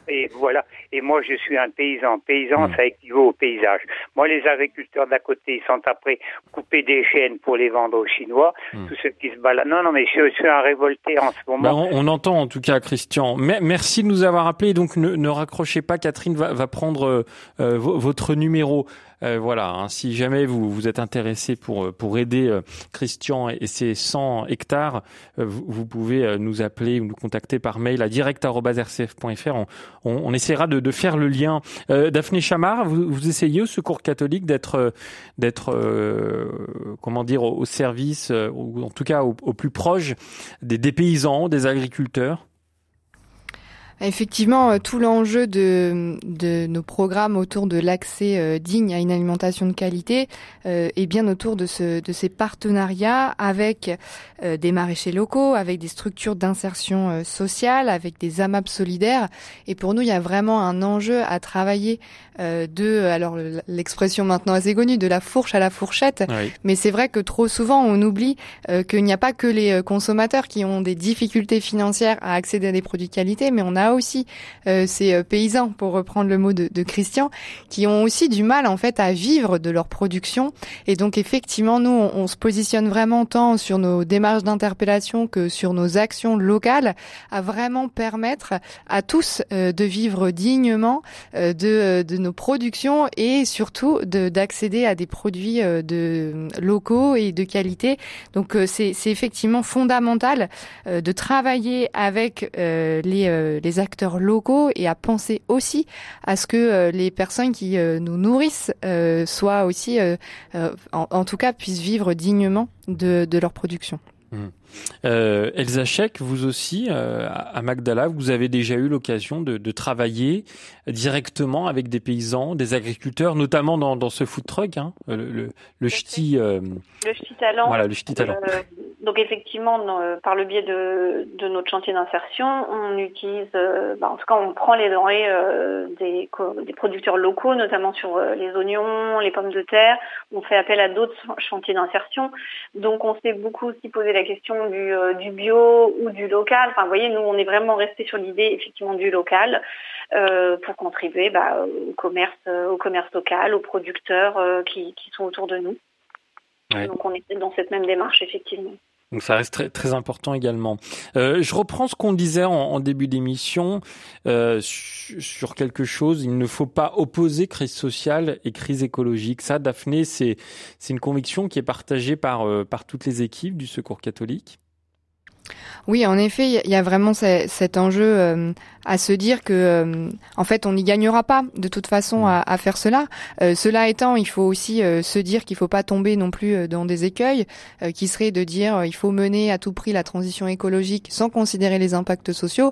K: Et voilà. Et moi, je suis un paysan. Paysan, hmm. ça équivaut au paysage. Moi, les agriculteurs d'à côté, ils sont après couper des pour les vendre aux Chinois. Hmm. Tous ceux qui se baladent. Non, non, mais je, suis un révolté en ce moment.
A: Bah, on, entend en tout cas, Christian. merci de nous avoir appelé. Donc, ne, raccrochez pas. Catherine va, va prendre euh, euh, votre numéro. Euh, voilà, hein, si jamais vous, vous êtes intéressé pour, euh, pour aider euh, Christian et ses 100 hectares, vous, pouvez nous appeler ou nous contacter par mail à direct.rcf.fr. On, on, essaiera de, faire le lien. Daphné Chamard, vous, vous essayez au Secours catholique d'être, d'être comment dire, au, service, ou en tout cas au, plus proche des paysans, des agriculteurs?
D: Effectivement, euh, tout l'enjeu de, de, nos programmes autour de l'accès euh, digne à une alimentation de qualité euh, est bien autour de, ce, de ces partenariats avec des maraîchers locaux, avec des structures d'insertion sociale, avec des AMAP solidaires. Et pour nous, il y a vraiment un enjeu à travailler de, alors l'expression maintenant assez connue, de la fourche à la fourchette. Mais c'est vrai que trop souvent, on oublie qu'il n'y a pas que les consommateurs qui ont des difficultés financières à accéder à des produits de qualité, mais on a aussi euh, ces euh, paysans, pour reprendre le mot de, de, Christian, qui ont aussi du mal en fait à vivre de leur production. Et donc effectivement, nous, on, se positionne vraiment tant sur nos démarches d'interpellation que sur nos actions locales à vraiment permettre à tous euh, de vivre dignement de, de nos productions et surtout d'accéder à des produits de locaux et de qualité. Donc c'est effectivement fondamental de travailler avec les, acteurs locaux et à penser aussi à ce que euh, les personnes qui euh, nous nourrissent euh, soient aussi, en, tout cas, puissent vivre dignement de, de leur production.
A: Mmh. Euh, Elsa vous aussi, euh, à Magdala, vous avez déjà eu l'occasion de, de, travailler directement avec des paysans, des agriculteurs, notamment dans, dans ce food truck, hein, le, le, le ch'ti.
B: Euh, le ch'ti talent.
A: Voilà, le ch'ti talent.
B: Euh, donc effectivement, par le biais de, de notre chantier d'insertion, on utilise, bah, en tout cas, on prend les denrées des, des producteurs locaux, notamment sur les oignons, les pommes de terre. On fait appel à d'autres chantiers d'insertion. Donc on s'est beaucoup aussi posé la question euh, du, bio ou du local. Enfin, vous voyez, nous, on est vraiment resté sur l'idée effectivement du local euh, pour contribuer bah, au commerce, euh, au commerce local, aux producteurs qui, sont autour de nous. Donc, on est dans cette même démarche effectivement.
A: Donc ça reste très, important également. Euh, je reprends ce qu'on disait en, début d'émission euh, sur quelque chose. Il ne faut pas opposer crise sociale et crise écologique. Ça, Daphné, c'est c'est une conviction qui est partagée par euh, par toutes les équipes du Secours catholique.
D: Oui, en effet, il y a vraiment cet enjeu euh, à se dire que, euh, en fait, on n'y gagnera pas de toute façon à, à faire cela. Euh, cela étant, il faut aussi se dire qu'il ne faut pas tomber non plus dans des écueils, qui seraient de dire il faut mener à tout prix la transition écologique sans considérer les impacts sociaux.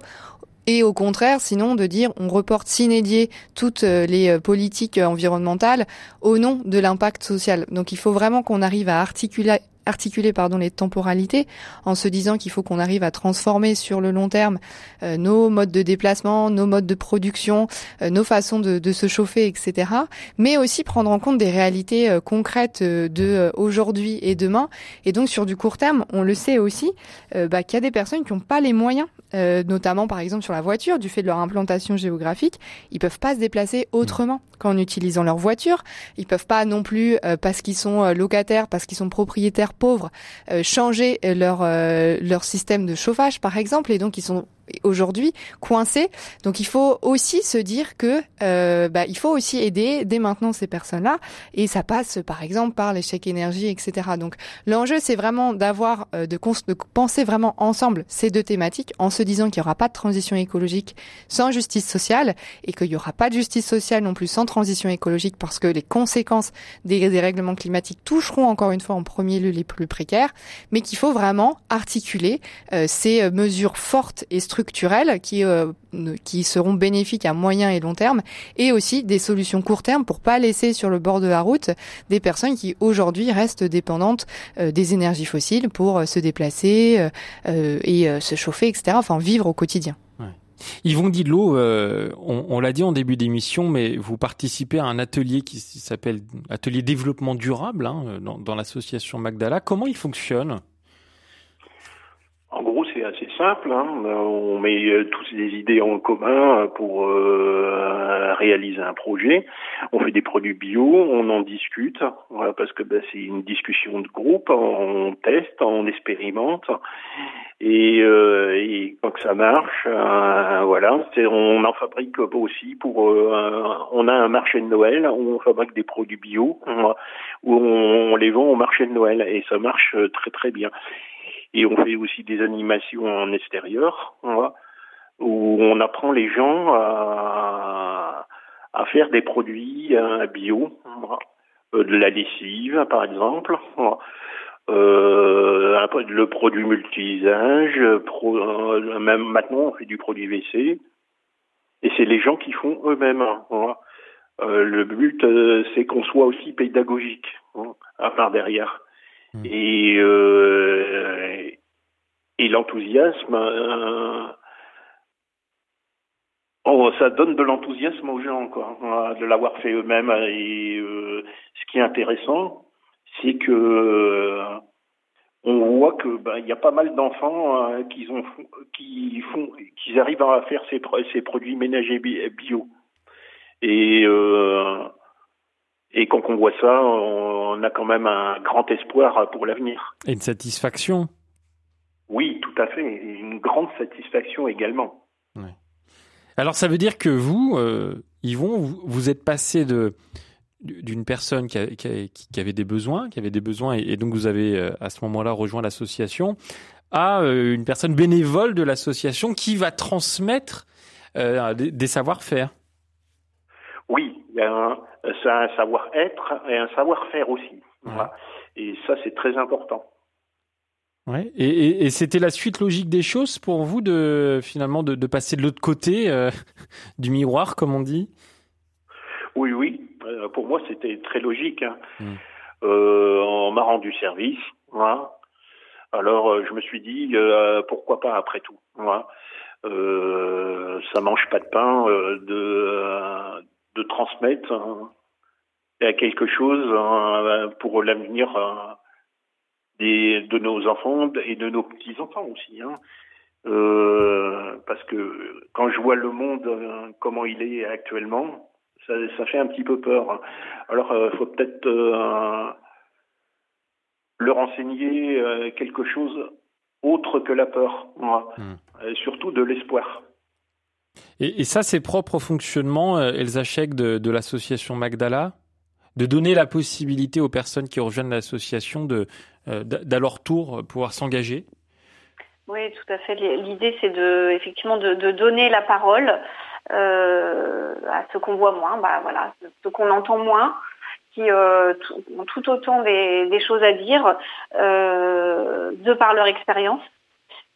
D: Et au contraire, sinon, de dire on reporte s'inédier toutes les politiques environnementales au nom de l'impact social. Donc il faut vraiment qu'on arrive à articuler articuler pardon les temporalités en se disant qu'il faut qu'on arrive à transformer sur le long terme euh, nos modes de déplacement, nos modes de production, euh, nos façons de, se chauffer, etc. Mais aussi prendre en compte des réalités euh, concrètes de aujourd'hui et demain. Et donc sur du court terme, on le sait aussi bah, qu'il y a des personnes qui n'ont pas les moyens, notamment par exemple sur la voiture, du fait de leur implantation géographique, ils peuvent pas se déplacer autrement qu'en utilisant leur voiture. Ils peuvent pas non plus parce qu'ils sont locataires, parce qu'ils sont propriétaires pauvres, changer leur leur système de chauffage par exemple, et donc ils sont aujourd'hui coincés. Donc il faut aussi se dire que euh, bah, il faut aussi aider dès maintenant ces personnes-là et ça passe par exemple par chèques énergie, etc. Donc l'enjeu c'est vraiment d'avoir euh, de, de, penser vraiment ensemble ces deux thématiques en se disant qu'il n'y aura pas de transition écologique sans justice sociale et qu'il n'y aura pas de justice sociale non plus sans transition écologique parce que les conséquences des dérèglements climatiques toucheront encore une fois en premier lieu les plus précaires, mais qu'il faut vraiment articuler euh, ces mesures fortes et structurelles structurelles qui euh, qui seront bénéfiques à moyen et long terme et aussi des solutions court terme pour pas laisser sur le bord de la route des personnes qui aujourd'hui restent dépendantes euh, des énergies fossiles pour euh, se déplacer et se chauffer etc enfin vivre au quotidien.
A: Yvon Didlot, euh, on, on l'a dit en début d'émission, mais vous participez à un atelier qui s'appelle Atelier Développement Durable hein, dans, dans l'association Magdala. Comment il fonctionne?
C: En gros, c'est assez Hein. On met euh, toutes des idées en commun pour euh, réaliser un projet. On fait des produits bio, on en discute, voilà, parce que ben, c'est une discussion de groupe. On teste, on expérimente, et, euh, quand ça marche, euh, voilà, on en fabrique aussi pour. Euh, on a un marché de Noël où on fabrique des produits bio, où on, on les vend au marché de Noël, et ça marche très très bien. Et on fait aussi des animations en extérieur, où on apprend les gens à, faire des produits bio, euh, de la lessive par exemple, euh, le produit multi-usage, euh, même maintenant on fait du produit WC, et c'est les gens qui font eux-mêmes. le but c'est qu'on soit aussi pédagogique, à part derrière. Hmm. Et, euh, et l'enthousiasme, euh, oh, ça donne de l'enthousiasme aux gens, quoi, de l'avoir fait eux-mêmes. Et euh, ce qui est intéressant, c'est que euh, on voit que ben, il y a pas mal d'enfants euh, qui ont qui font qui arrivent à faire ces, ces produits ménagers bio. Et euh, et quand on voit ça, on a quand même un grand espoir pour l'avenir.
A: Et une satisfaction
C: Oui, tout à fait. une grande satisfaction également.
A: Alors ça veut dire que vous, euh, Yvon, vous, êtes passé de d'une personne qui, avait des besoins, qui avait des besoins, et, donc vous avez euh, à ce moment-là rejoint l'association, à euh, une personne bénévole de l'association qui va transmettre euh, des, des savoir-faire.
C: Oui, il y a un, c'est un savoir-être et un savoir-faire aussi. Et ça, c'est très important.
A: Ouais. Et, et, c'était la suite logique des choses pour vous de finalement de, de passer de l'autre côté euh, du miroir, comme on dit?
C: Oui, oui. Euh, pour moi, c'était très logique. Hein. Hmm. Euh, on m'a rendu service. Voilà. Alors, euh, je me suis dit pourquoi pas après tout. Voilà. ça mange pas de pain de de transmettre euh, quelque chose euh, pour l'avenir euh, de nos enfants et de nos petits enfants aussi. Hein. parce que quand je vois le monde comment il est actuellement, ça, ça, fait un petit peu peur. Alors, il faut peut-être leur enseigner quelque chose autre que la peur, mmh. surtout de l'espoir.
A: Et, ça, c'est propre au fonctionnement, euh, Elsa Chek, de, l'association Magdala de donner la possibilité aux personnes qui rejoignent l'association de, euh, d'à leur tour pouvoir s'engager.
B: Oui, tout à fait. L'idée, c'est de, effectivement de, donner la parole euh, à ceux qu'on voit moins, bah, voilà, ceux qu'on entend moins, qui euh, ont tout autant des, choses à dire euh, de par leur expérience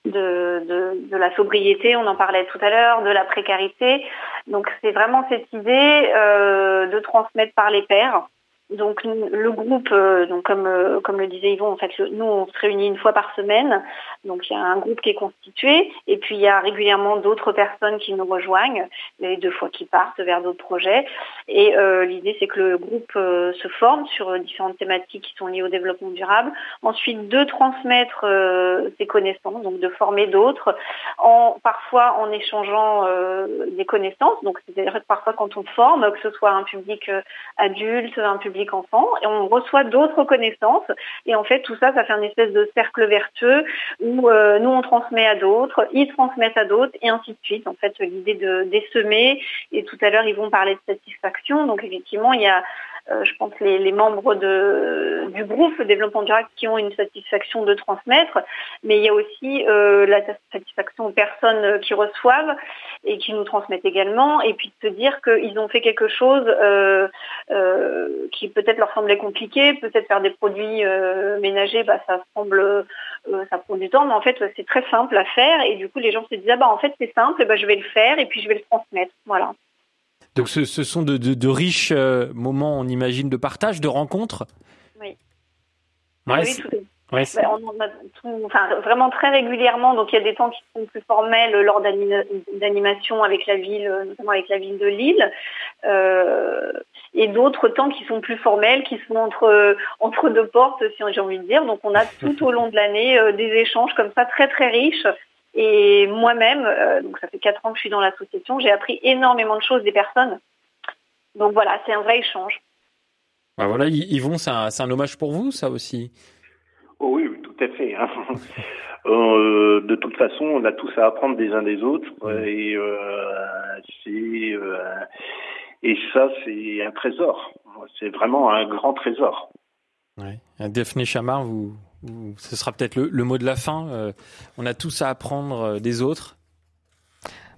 B: de, la sobriété, on en parlait tout à l'heure, de la précarité. Donc c'est vraiment cette idée euh, de transmettre par les pairs donc le groupe, euh, euh, comme le disait Yvon, en fait, nous on se réunit une fois par semaine. Donc il y a un groupe qui est constitué, et puis il y a régulièrement d'autres personnes qui nous rejoignent, les deux fois qui partent vers d'autres projets. Et euh, l'idée c'est que le groupe se forme sur différentes thématiques qui sont liées au développement durable. Ensuite de transmettre ses connaissances, donc de former d'autres, en parfois en échangeant des connaissances. Donc c'est-à-dire que parfois quand on forme, que ce soit un public adulte, un public enfant on reçoit d'autres connaissances et en fait tout ça ça fait un espèce de cercle vertueux où euh, nous on transmet à d'autres, ils transmettent à d'autres et ainsi de suite. En fait l'idée de d'essaimer et tout à l'heure ils vont parler de satisfaction donc effectivement il y a je pense, les, les membres de, du groupe Développement Durable qui ont une satisfaction de transmettre, mais il y a aussi euh, la satisfaction aux personnes qui reçoivent et qui nous transmettent également, et puis de se dire qu'ils ont fait quelque chose euh, euh, qui peut-être leur semblait compliqué, peut-être faire des produits euh, ménagers, bah, ça semble, euh, ça prend du temps, mais en fait c'est très simple à faire, et du coup les gens se disent ah bah en fait c'est simple, bah, je vais le faire et puis je vais le transmettre, voilà.
A: Donc ce, ce sont de, de, de riches euh, moments, on imagine, de partage, de rencontres.
B: Oui.
A: Ouais,
B: oui, tout Ouais, on en a tout, enfin, vraiment très régulièrement. Donc il y a des temps qui sont plus formels lors d'animation avec la ville, notamment avec la ville de Lille, euh, et d'autres temps qui sont plus formels, qui sont entre entre deux portes, si j'ai envie de dire. Donc on a tout au long de l'année euh, des échanges comme ça très très riches et moi-même, euh, donc ça fait quatre ans que je suis dans l'association, j'ai appris énormément de choses des personnes. Donc voilà, c'est un vrai échange.
A: Bah voilà, Yvon, c'est un, un, hommage pour vous, ça aussi
C: oh Oui, tout à fait. Hein. euh, de toute façon, on a tous à apprendre des uns des autres. Et, euh, euh, et ça, c'est un trésor. C'est vraiment un grand trésor.
A: Ouais. Daphné Chamard, vous, ce sera peut-être le, mot de la fin. Euh, on a tous à apprendre euh, des autres.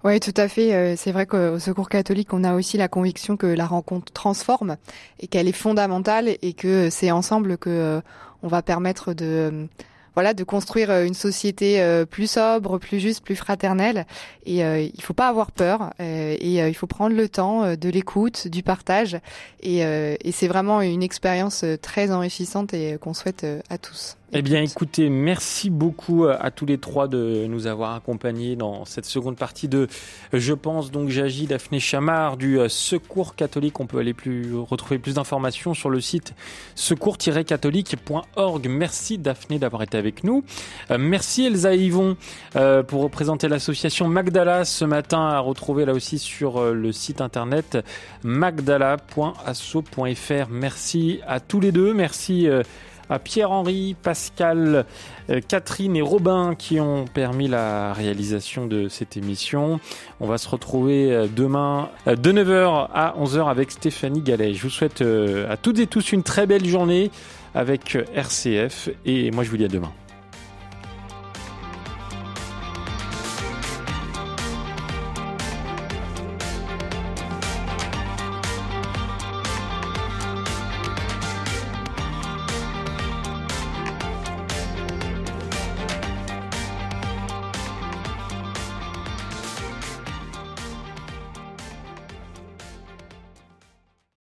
D: Oui, tout à fait. Euh, c'est vrai qu'au Secours catholique, on a aussi la conviction que la rencontre transforme et qu'elle est fondamentale et que c'est ensemble que on va permettre de voilà, de construire une société plus sobre, plus juste, plus fraternelle. Et il faut pas avoir peur. et il faut prendre le temps de l'écoute, du partage. Et c'est vraiment une expérience très enrichissante et qu'on souhaite à tous.
A: Eh bien, écoutez, merci beaucoup à tous les trois de nous avoir accompagnés dans cette seconde partie de Je pense donc j'agis Daphné Chamard du euh, Secours catholique. On peut aller plus retrouver plus d'informations sur le site secours-catholique.org. Merci Daphné d'avoir été avec nous. Euh, merci Elsa Yvon euh, pour représenter l'association Magdala ce matin à retrouver là aussi sur le site internet magdala.asso.fr. Merci à tous les deux. Merci à Pierre-Henri, Pascal, euh, Catherine et Robin qui ont permis la réalisation de cette émission. On va se retrouver euh, demain euh, de 9h à 11h avec Stéphanie Gallet. Je vous souhaite à toutes et tous une très belle journée avec RCF et moi je vous dis à demain.